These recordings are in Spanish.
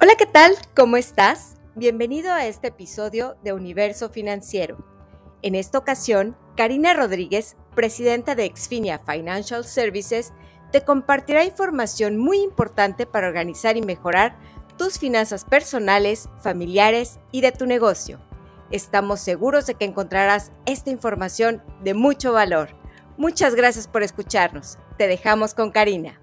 Hola, ¿qué tal? ¿Cómo estás? Bienvenido a este episodio de Universo Financiero. En esta ocasión, Karina Rodríguez, presidenta de Exfinia Financial Services, te compartirá información muy importante para organizar y mejorar tus finanzas personales, familiares y de tu negocio. Estamos seguros de que encontrarás esta información de mucho valor. Muchas gracias por escucharnos. Te dejamos con Karina.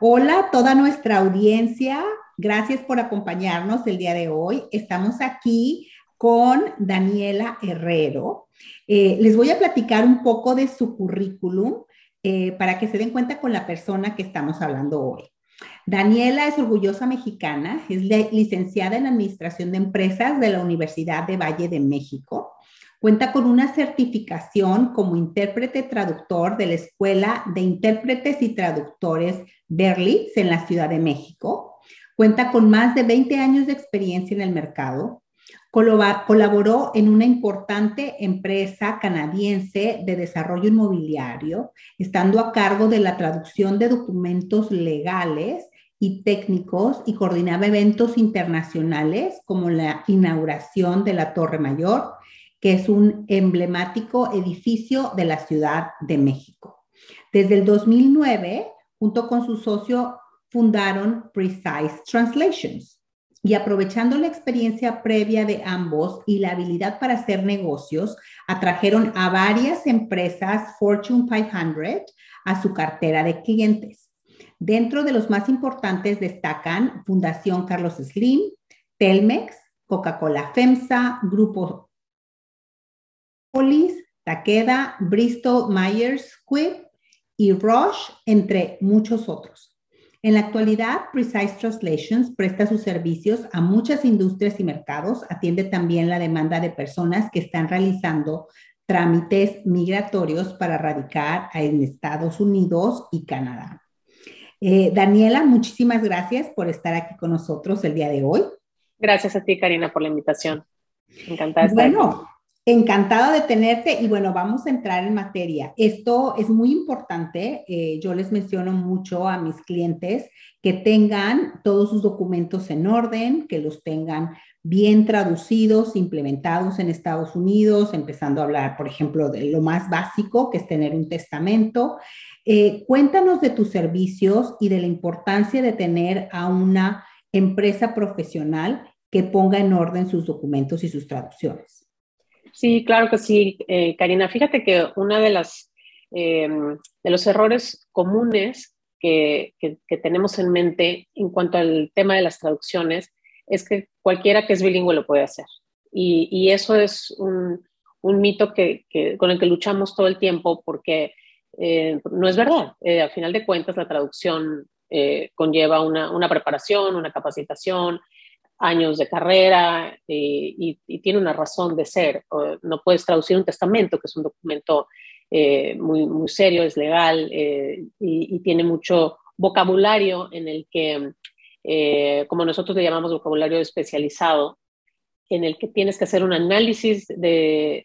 Hola a toda nuestra audiencia. Gracias por acompañarnos el día de hoy. Estamos aquí con Daniela Herrero. Eh, les voy a platicar un poco de su currículum eh, para que se den cuenta con la persona que estamos hablando hoy. Daniela es orgullosa mexicana, es licenciada en Administración de Empresas de la Universidad de Valle de México. Cuenta con una certificación como intérprete traductor de la Escuela de Intérpretes y Traductores Berlitz en la Ciudad de México. Cuenta con más de 20 años de experiencia en el mercado. Colaboró en una importante empresa canadiense de desarrollo inmobiliario, estando a cargo de la traducción de documentos legales y técnicos y coordinaba eventos internacionales como la inauguración de la Torre Mayor, que es un emblemático edificio de la Ciudad de México. Desde el 2009, junto con su socio, fundaron Precise Translations. Y aprovechando la experiencia previa de ambos y la habilidad para hacer negocios, atrajeron a varias empresas Fortune 500 a su cartera de clientes. Dentro de los más importantes destacan Fundación Carlos Slim, Telmex, Coca-Cola FEMSA, Grupo Polis, Takeda, Bristol Myers Squibb y Roche, entre muchos otros. En la actualidad, Precise Translations presta sus servicios a muchas industrias y mercados, atiende también la demanda de personas que están realizando trámites migratorios para radicar en Estados Unidos y Canadá. Eh, Daniela, muchísimas gracias por estar aquí con nosotros el día de hoy. Gracias a ti, Karina, por la invitación. Encantada de estar Bueno, Encantada de tenerte y bueno, vamos a entrar en materia. Esto es muy importante. Eh, yo les menciono mucho a mis clientes que tengan todos sus documentos en orden, que los tengan bien traducidos, implementados en Estados Unidos, empezando a hablar, por ejemplo, de lo más básico, que es tener un testamento. Eh, cuéntanos de tus servicios y de la importancia de tener a una empresa profesional que ponga en orden sus documentos y sus traducciones. Sí, claro que sí, eh, Karina. Fíjate que uno de, las, em, de los errores comunes que, tenemos en mente en cuanto al tema de las traducciones es que cualquiera que es bilingüe lo puede hacer. Y, eso es un, mito que, con el que luchamos todo el tiempo porque eh, no es verdad. Eh, al final de cuentas, la traducción conlleva una, una, preparación, una capacitación, años de carrera eh, y, tiene una razón de ser. No puedes traducir un testamento, que es un documento eh, muy, muy serio, es legal eh, y, tiene mucho vocabulario en el que, como nosotros le llamamos vocabulario especializado, en el que tienes que hacer un análisis del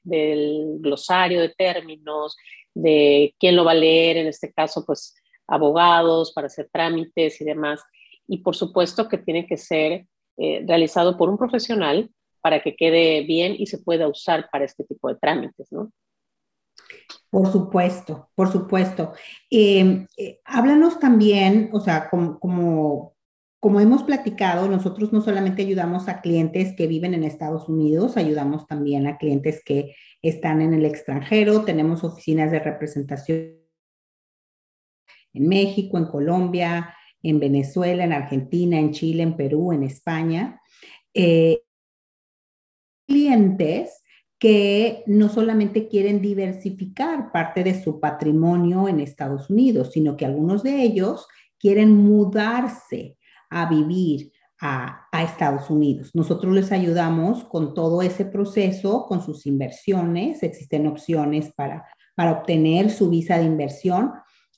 glosario de términos, de quién lo va a leer, en este caso, pues abogados para hacer trámites y demás. Y por supuesto que tiene que ser eh, realizado por un profesional para que quede bien y se pueda usar para este tipo de trámites, ¿no? Por supuesto, por supuesto. Em, eh, háblanos también, o sea, como, como, como hemos platicado, nosotros no solamente ayudamos a clientes que viven en Estados Unidos, ayudamos también a clientes que están en el extranjero, tenemos oficinas de representación en México, en Colombia, en Venezuela, en Argentina, en Chile, en Perú, en España. Eh, clientes que no solamente quieren diversificar parte de su patrimonio en Estados Unidos, sino que algunos de ellos quieren mudarse a vivir a, a, Estados Unidos. Nosotros les ayudamos con todo ese proceso, con sus inversiones. Existen opciones para, para obtener su visa de inversión.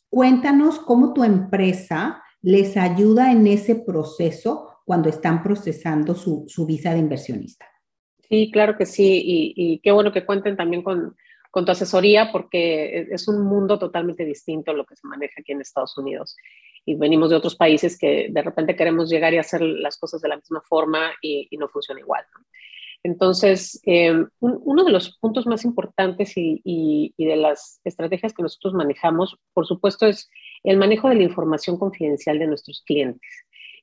Cuéntanos cómo tu empresa les ayuda en ese proceso cuando están procesando su, visa de inversionista. Sí, claro que sí, y, qué bueno que cuenten también con, con tu asesoría porque es un mundo totalmente distinto lo que se maneja aquí en Estados Unidos. Y venimos de otros países que de repente queremos llegar y hacer las cosas de la misma forma y, no funciona igual. Entonces, eh, uno de los puntos más importantes y, de las estrategias que nosotros manejamos, por supuesto, es el manejo de la información confidencial de nuestros clientes.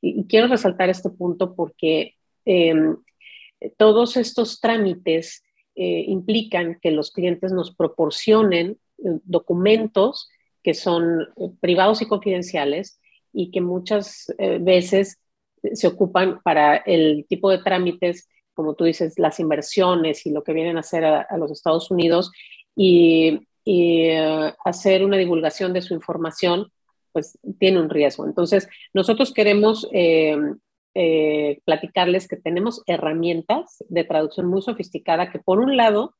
Y, quiero resaltar este punto porque eh, todos estos trámites eh, implican que los clientes nos proporcionen eh, documentos que son eh, privados y confidenciales y que muchas veces se ocupan para el tipo de trámites, como tú dices, las inversiones y lo que vienen a hacer a, los Estados Unidos y, hacer una divulgación de su información, pues tiene un riesgo. Entonces, nosotros queremos eh, platicarles que tenemos herramientas de traducción muy sofisticada que por un lado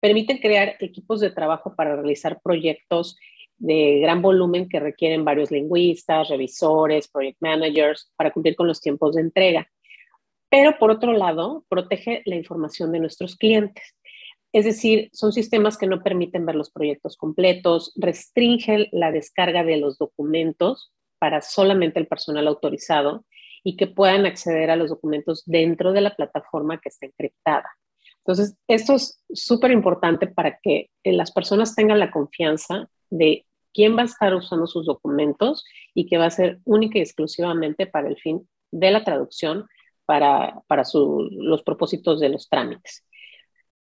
permiten crear equipos de trabajo para realizar proyectos de gran volumen que requieren varios lingüistas, revisores, project managers para cumplir con los tiempos de entrega. Pero por otro lado, protege la información de nuestros clientes. Es decir, son sistemas que no permiten ver los proyectos completos, restringen la descarga de los documentos para solamente el personal autorizado y que puedan acceder a los documentos dentro de la plataforma que está encriptada. Entonces, esto es súper importante para que eh, las personas tengan la confianza de quién va a estar usando sus documentos y que va a ser única y exclusivamente para el fin de la traducción, para, para los propósitos de los trámites.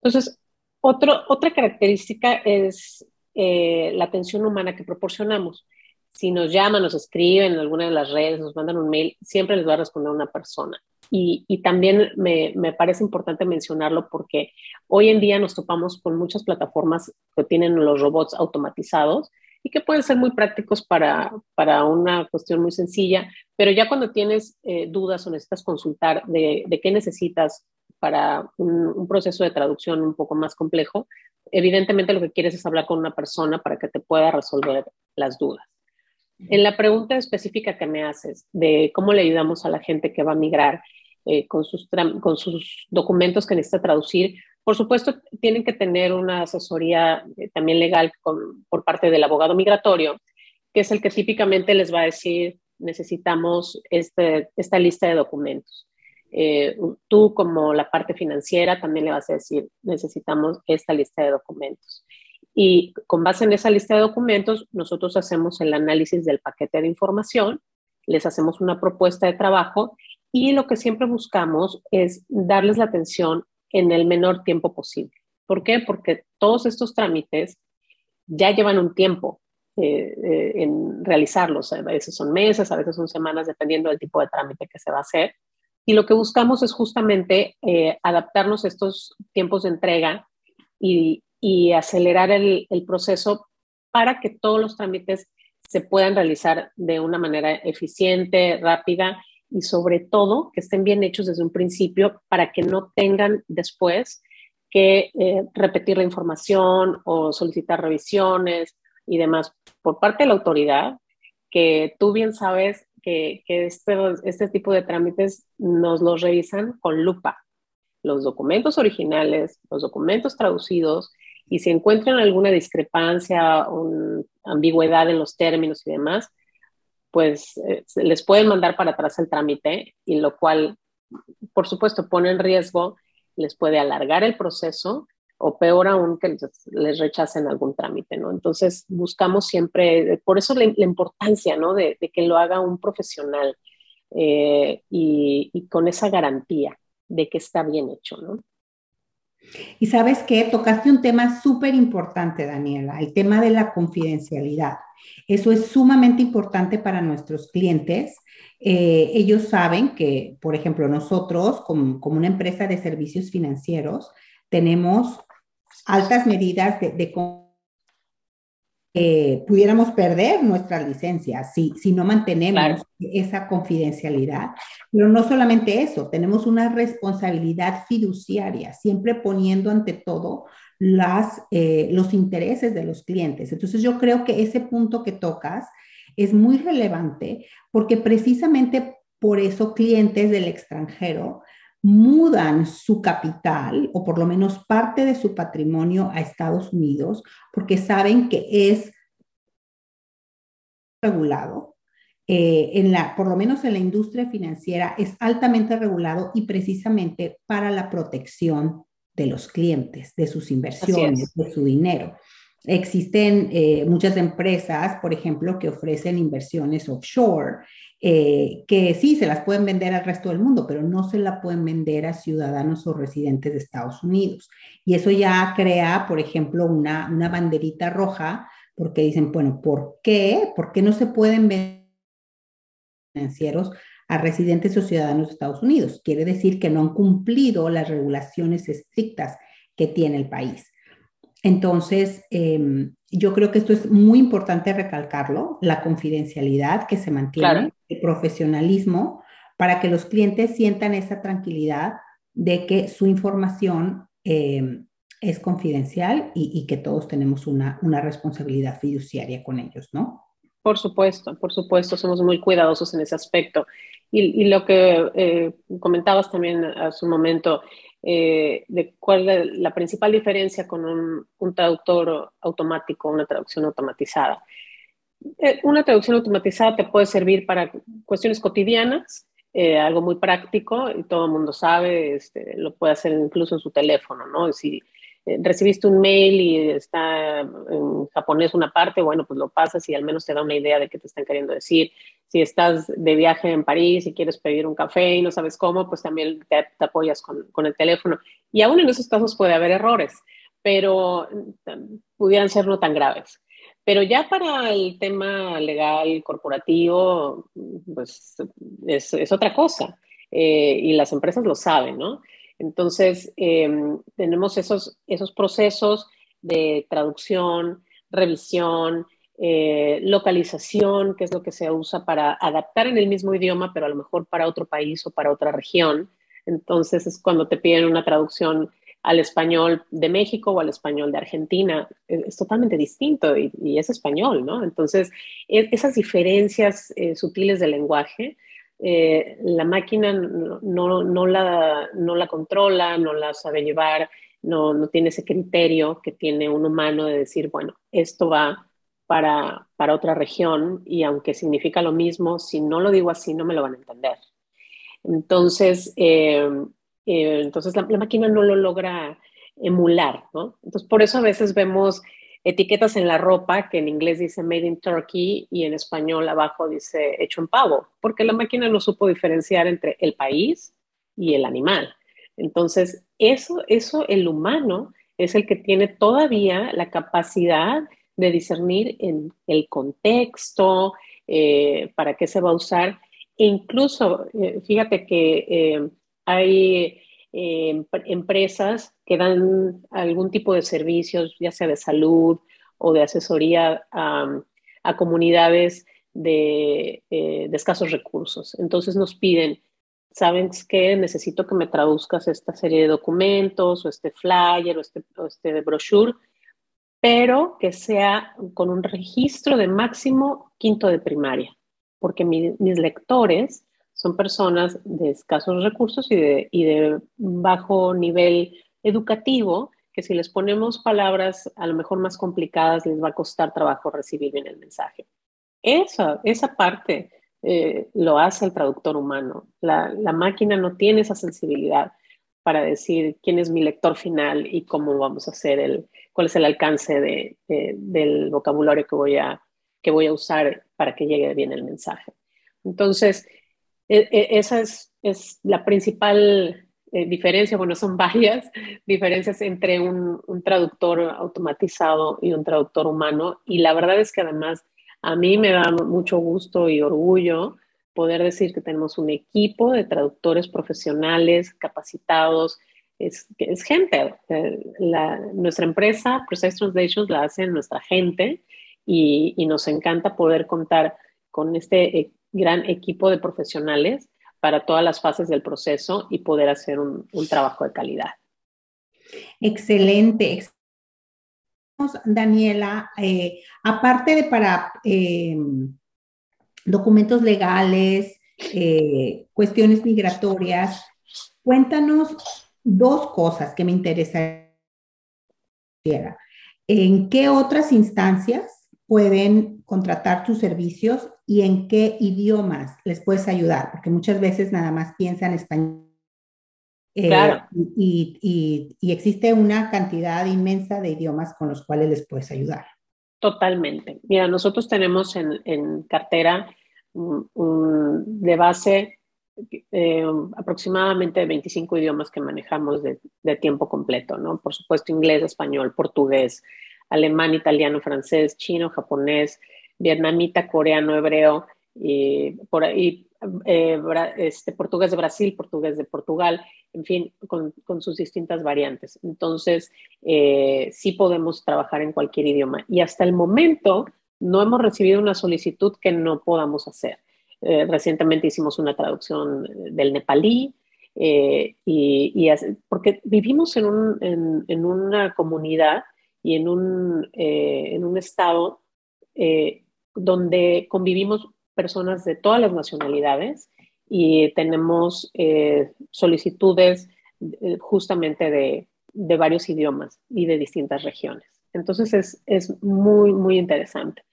Entonces, otro, otra característica es eh, la atención humana que proporcionamos si nos llaman, nos escriben en alguna de las redes, nos mandan un mail, siempre les va a responder una persona. Y, también me, me, parece importante mencionarlo porque hoy en día nos topamos con muchas plataformas que tienen los robots automatizados y que pueden ser muy prácticos para, para una cuestión muy sencilla, pero ya cuando tienes eh, dudas o necesitas consultar de, de qué necesitas para un, un, proceso de traducción un poco más complejo, evidentemente lo que quieres es hablar con una persona para que te pueda resolver las dudas. En la pregunta específica que me haces de cómo le ayudamos a la gente que va a migrar eh, con, sus con sus documentos que necesita traducir, por supuesto, tienen que tener una asesoría eh, también legal por parte del abogado migratorio, que es el que típicamente les va a decir, necesitamos este, esta lista de documentos. Eh, tú como la parte financiera también le vas a decir, necesitamos esta lista de documentos. Y con base en esa lista de documentos, nosotros hacemos el análisis del paquete de información, les hacemos una propuesta de trabajo y lo que siempre buscamos es darles la atención en el menor tiempo posible. ¿Por qué? Porque todos estos trámites ya llevan un tiempo eh, eh, en realizarlos. A veces son meses, a veces son semanas, dependiendo del tipo de trámite que se va a hacer. Y lo que buscamos es justamente eh, adaptarnos a estos tiempos de entrega y, acelerar el, proceso para que todos los trámites se puedan realizar de una manera eficiente, rápida y sobre todo que estén bien hechos desde un principio para que no tengan después que eh, repetir la información o solicitar revisiones y demás por parte de la autoridad, que tú bien sabes que, este, este tipo de trámites nos los revisan con lupa. Los documentos originales, los documentos traducidos y si encuentran alguna discrepancia o ambigüedad en los términos y demás, pues eh, les pueden mandar para atrás el trámite y lo cual, por supuesto, pone en riesgo, les puede alargar el proceso o peor aún que les, rechacen algún trámite, ¿no? Entonces buscamos siempre, por eso la, importancia, ¿no? De, que lo haga un profesional eh, y, y con esa garantía de que está bien hecho, ¿no? Y sabes qué, tocaste un tema súper importante, Daniela, el tema de la confidencialidad. Eso es sumamente importante para nuestros clientes. Eh, ellos saben que, por ejemplo, nosotros como, como, una empresa de servicios financieros tenemos altas medidas de, de eh, pudiéramos perder nuestra licencia si, si no mantenemos esa confidencialidad. Pero no solamente eso, tenemos una responsabilidad fiduciaria, siempre poniendo ante todo las, eh, los intereses de los clientes. Entonces yo creo que ese punto que tocas es muy relevante porque precisamente por eso clientes del extranjero mudan su capital o por lo menos parte de su patrimonio a Estados Unidos porque saben que es regulado. Eh, en la, por lo menos en la industria financiera, es altamente regulado y precisamente para la protección de los clientes, de sus inversiones, de su dinero. Existen eh, muchas empresas, por ejemplo, que ofrecen inversiones offshore, eh, que sí, se las pueden vender al resto del mundo, pero no se la pueden vender a ciudadanos o residentes de Estados Unidos. Y eso ya crea, por ejemplo, una, una banderita roja, porque dicen, bueno, ¿por qué? ¿Por qué no se pueden vender financieros a residentes o ciudadanos de Estados Unidos? Quiere decir que no han cumplido las regulaciones estrictas que tiene el país. Entonces, em, yo creo que esto es muy importante recalcarlo, la confidencialidad que se mantiene, el profesionalismo, para que los clientes sientan esa tranquilidad de que su información em, es confidencial y, que todos tenemos una, responsabilidad fiduciaria con ellos, ¿no? Por supuesto, por supuesto, somos muy cuidadosos en ese aspecto. Y, lo que eh, comentabas también hace un momento, eh, de cuál es la principal diferencia con un, traductor automático, una traducción automatizada. Eh, una traducción automatizada te puede servir para cuestiones cotidianas, eh, algo muy práctico y todo el mundo sabe, este, lo puede hacer incluso en su teléfono, ¿no? Si recibiste un mail y está en japonés una parte, bueno, pues lo pasas y al menos te da una idea de qué te están queriendo decir si estás de viaje en París y quieres pedir un café y no sabes cómo, pues también te, apoyas con, con, el teléfono. Y aún en esos casos puede haber errores, pero mm, pudieran ser no tan graves. Pero ya para el tema legal corporativo, pues es, otra cosa. Eh, y las empresas lo saben, ¿no? Entonces, em, tenemos esos, esos procesos de traducción, revisión, eh, localización, que es lo que se usa para adaptar en el mismo idioma, pero a lo mejor para otro país o para otra región. Entonces es cuando te piden una traducción al español de México o al español de Argentina. Es, totalmente distinto y, es español, ¿no? Entonces, e, esas diferencias eh, sutiles del lenguaje, eh, la máquina no, la, no la controla, no la sabe llevar, no, no tiene ese criterio que tiene un humano de decir, bueno, esto va para, para otra región y aunque significa lo mismo, si no lo digo así no me lo van a entender. Entonces, eh, eh, entonces la, máquina no lo logra emular. Entonces, por eso a veces vemos etiquetas en la ropa que en inglés dice Made in Turkey y en español abajo dice hecho en pavo, porque la máquina no supo diferenciar entre el país y el animal. Entonces, eso, eso el humano es el que tiene todavía la capacidad de discernir en el contexto, eh, para qué se va a usar. E incluso, eh, fíjate que hay empresas que dan algún tipo de servicios, ya sea de salud o de asesoría a, comunidades de, escasos recursos. Entonces nos piden, ¿saben qué? Necesito que me traduzcas esta serie de documentos o este flyer o este, o este brochure pero que sea con un registro de máximo quinto de primaria, porque mis lectores son personas de escasos recursos y de, y de bajo nivel educativo, que si les ponemos palabras a lo mejor más complicadas les va a costar trabajo recibir bien el mensaje. Esa, esa parte eh, lo hace el traductor humano. La, la máquina no tiene esa sensibilidad para decir quién es mi lector final y cómo vamos a hacer el, cuál es el alcance de, del vocabulario que voy, a, que voy a usar para que llegue bien el mensaje. Entonces, e, e, esa es, es, la principal eh, diferencia, bueno, son varias diferencias entre un, traductor automatizado y un traductor humano. Y la verdad es que además a mí me da mucho gusto y orgullo poder decir que tenemos un equipo de traductores profesionales, capacitados, es, gente. Eh, nuestra empresa, Precise Translations, la hace nuestra gente y, y, nos encanta poder contar con este eh, gran equipo de profesionales para todas las fases del proceso y poder hacer un, trabajo de calidad. Excelente. Daniela, eh, aparte de para documentos legales, cuestiones migratorias, Cuéntanos dos cosas que me interesan. ¿En qué otras instancias pueden contratar tus servicios y en qué idiomas les puedes ayudar? Porque muchas veces nada más piensan español. Eh, claro. y, existe una cantidad inmensa de idiomas con los cuales les puedes ayudar. Totalmente. Mira, nosotros tenemos en, cartera de base eh, aproximadamente 25 idiomas que manejamos de, tiempo completo, ¿no? Por supuesto, inglés, español, portugués, alemán, italiano, francés, chino, japonés, vietnamita, coreano, hebreo, y por ahí eh, este, portugués de Brasil, portugués de Portugal, en fin, con, sus distintas variantes. Entonces, eh, sí podemos trabajar en cualquier idioma. Y hasta el momento no hemos recibido una solicitud que no podamos hacer. Eh, recientemente hicimos una traducción del nepalí, y, porque vivimos en, una comunidad y en un, en un estado donde convivimos personas de todas las nacionalidades y tenemos solicitudes justamente de, de, varios idiomas y de distintas regiones. Entonces es, es muy, muy interesante.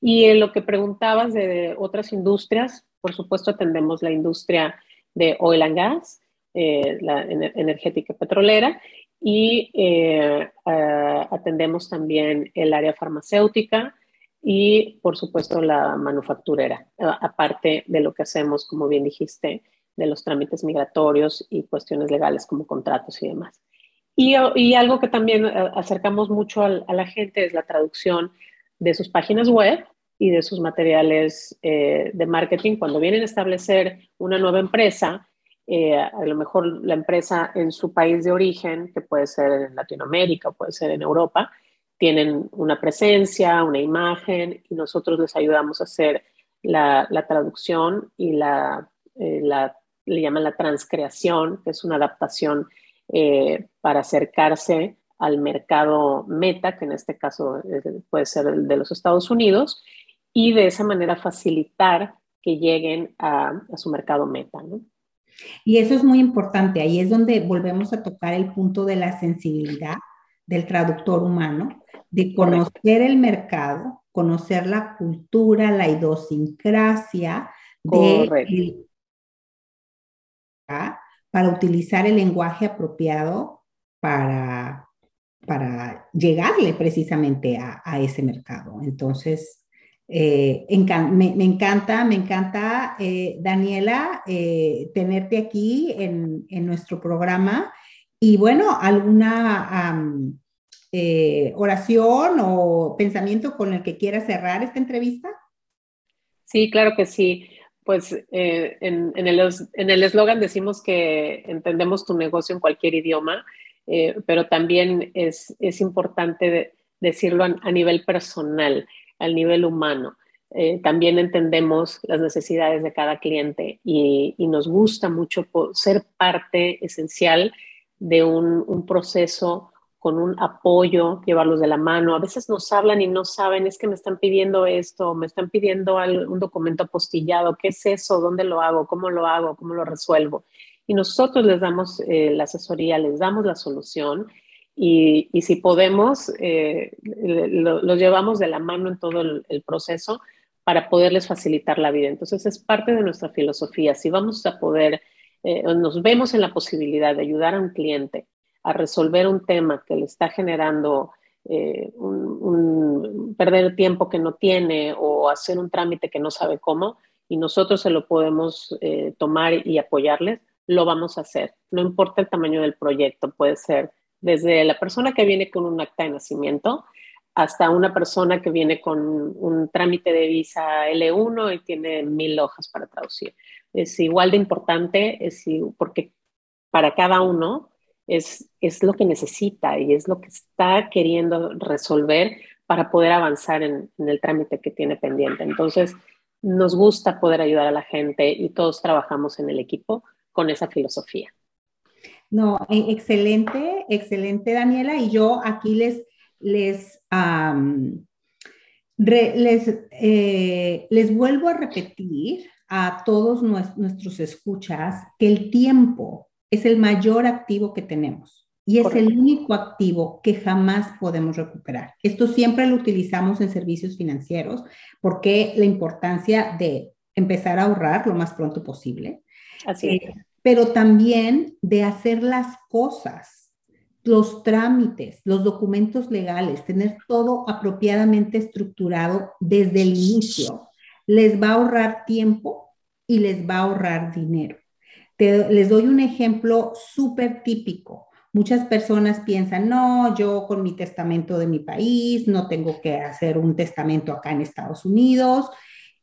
Y en lo que preguntabas de, otras industrias, por supuesto atendemos la industria de oil and gas, eh, la energética petrolera, y eh, atendemos también el área farmacéutica y, por supuesto, la manufacturera, aparte de lo que hacemos, como bien dijiste, de los trámites migratorios y cuestiones legales como contratos y demás. Y, y algo que también eh, acercamos mucho a la gente es la traducción de sus páginas web y de sus materiales eh, de marketing. Cuando vienen a establecer una nueva empresa, eh, a lo mejor la empresa en su país de origen, que puede ser en Latinoamérica o puede ser en Europa, tienen una presencia, una imagen y nosotros les ayudamos a hacer la, traducción y la, eh, la, le llaman la transcreación, que es una adaptación para acercarse al mercado meta, que en este caso puede ser el de los Estados Unidos, y de esa manera facilitar que lleguen a, su mercado meta. ¿no? Y eso es muy importante, ahí es donde volvemos a tocar el punto de la sensibilidad del traductor humano, de conocer el mercado, conocer la cultura, la idiosincrasia de para utilizar el lenguaje apropiado para, para llegarle precisamente a, a ese mercado. Entonces, eh, me, encanta, me encanta, eh, Daniela, eh, tenerte aquí en, nuestro programa. Y bueno, ¿alguna oración o pensamiento con el que quieras cerrar esta entrevista? Sí, claro que sí. Pues en, el eslogan decimos que entendemos tu negocio en cualquier idioma, pero también es, importante decirlo a nivel personal al nivel humano. Eh, también entendemos las necesidades de cada cliente y, nos gusta mucho ser parte esencial de un, proceso con un apoyo, llevarlos de la mano. A veces nos hablan y no saben, es que me están pidiendo esto, me están pidiendo un documento apostillado, ¿qué es eso? ¿Dónde lo hago? ¿Cómo lo hago? ¿Cómo lo resuelvo? Y nosotros les damos eh, la asesoría, les damos la solución y, si podemos, eh, los llevamos de la mano en todo el, proceso para poderles facilitar la vida. Entonces es parte de nuestra filosofía. Si vamos a poder, eh, nos vemos en la posibilidad de ayudar a un cliente a resolver un tema que le está generando eh, un, perder el tiempo que no tiene o hacer un trámite que no sabe cómo, y nosotros se lo podemos tomar y apoyarles, lo vamos a hacer. No importa el tamaño del proyecto, puede ser desde la persona que viene con un acta de nacimiento hasta una persona que viene con un trámite de visa L1 y tiene mil hojas para traducir. Es igual de importante es, porque para cada uno es, es lo que necesita y es lo que está queriendo resolver para poder avanzar en, el trámite que tiene pendiente. Entonces, nos gusta poder ayudar a la gente y todos trabajamos en el equipo con esa filosofía. No, e, excelente, excelente, Daniela. Y yo aquí les, les, les, eh, les vuelvo a repetir a todos nuestros escuchas que el tiempo es el mayor activo que tenemos y es el único activo que jamás podemos recuperar. Esto siempre lo utilizamos en servicios financieros porque la importancia de empezar a ahorrar lo más pronto posible. Así es. Eh, pero también de hacer las cosas, los trámites, los documentos legales, tener todo apropiadamente estructurado desde el inicio, les va a ahorrar tiempo y les va a ahorrar dinero. Les doy un ejemplo súper típico. Muchas personas piensan, no, yo con mi testamento de mi país, no tengo que hacer un testamento acá en Estados Unidos,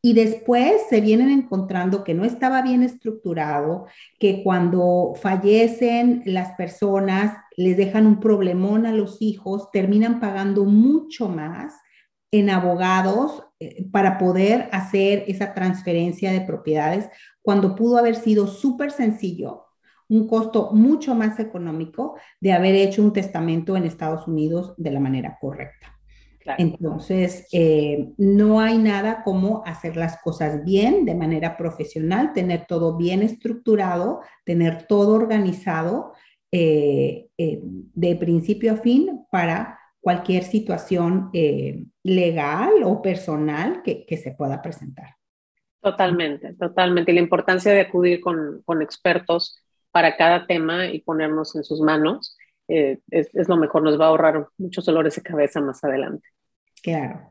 y después se vienen encontrando que no estaba bien estructurado, que cuando fallecen las personas les dejan un problemón a los hijos, terminan pagando mucho más en abogados eh, para poder hacer esa transferencia de propiedades cuando pudo haber sido súper sencillo, un costo mucho más económico de haber hecho un testamento en Estados Unidos de la manera correcta. Entonces, eh, no hay nada como hacer las cosas bien, de manera profesional, tener todo bien estructurado, tener todo organizado eh, eh, de principio a fin para cualquier situación legal o personal que, se pueda presentar. Totalmente, totalmente. Y la importancia de acudir con, expertos para cada tema y ponernos en sus manos es, es, lo mejor, nos va a ahorrar muchos dolores de cabeza más adelante. Claro.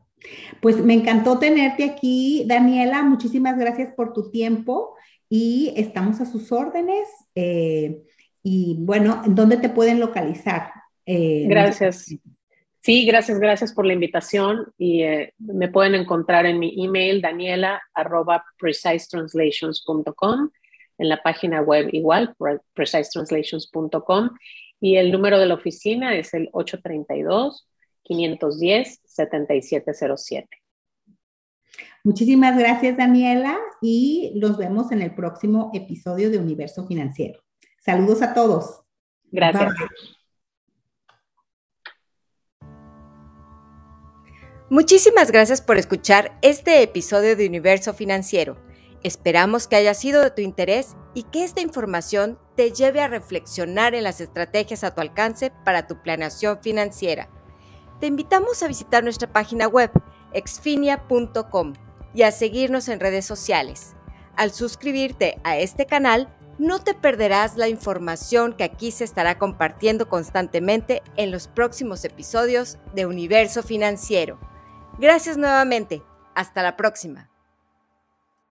Pues me encantó tenerte aquí, Daniela. Muchísimas gracias por tu tiempo y estamos a sus órdenes. Eh, y bueno, ¿dónde te pueden localizar? Eh, gracias. Sí, gracias, gracias por la invitación y eh, me pueden encontrar en mi email daniela arroba precisetranslations.com, en la página web igual, precisetranslations.com y el número de la oficina es el 832 510-7707. Muchísimas gracias, Daniela, y nos vemos en el próximo episodio de Universo Financiero. Saludos a todos. Gracias. Muchísimas gracias por escuchar este episodio de Universo Financiero. Esperamos que haya sido de tu interés y que esta información te lleve a reflexionar en las estrategias a tu alcance para tu planeación financiera te invitamos a visitar nuestra página web exfinia.com y a seguirnos en redes sociales. Al suscribirte a este canal, no te perderás la información que aquí se estará compartiendo constantemente en los próximos episodios de Universo Financiero. Gracias nuevamente. Hasta la próxima.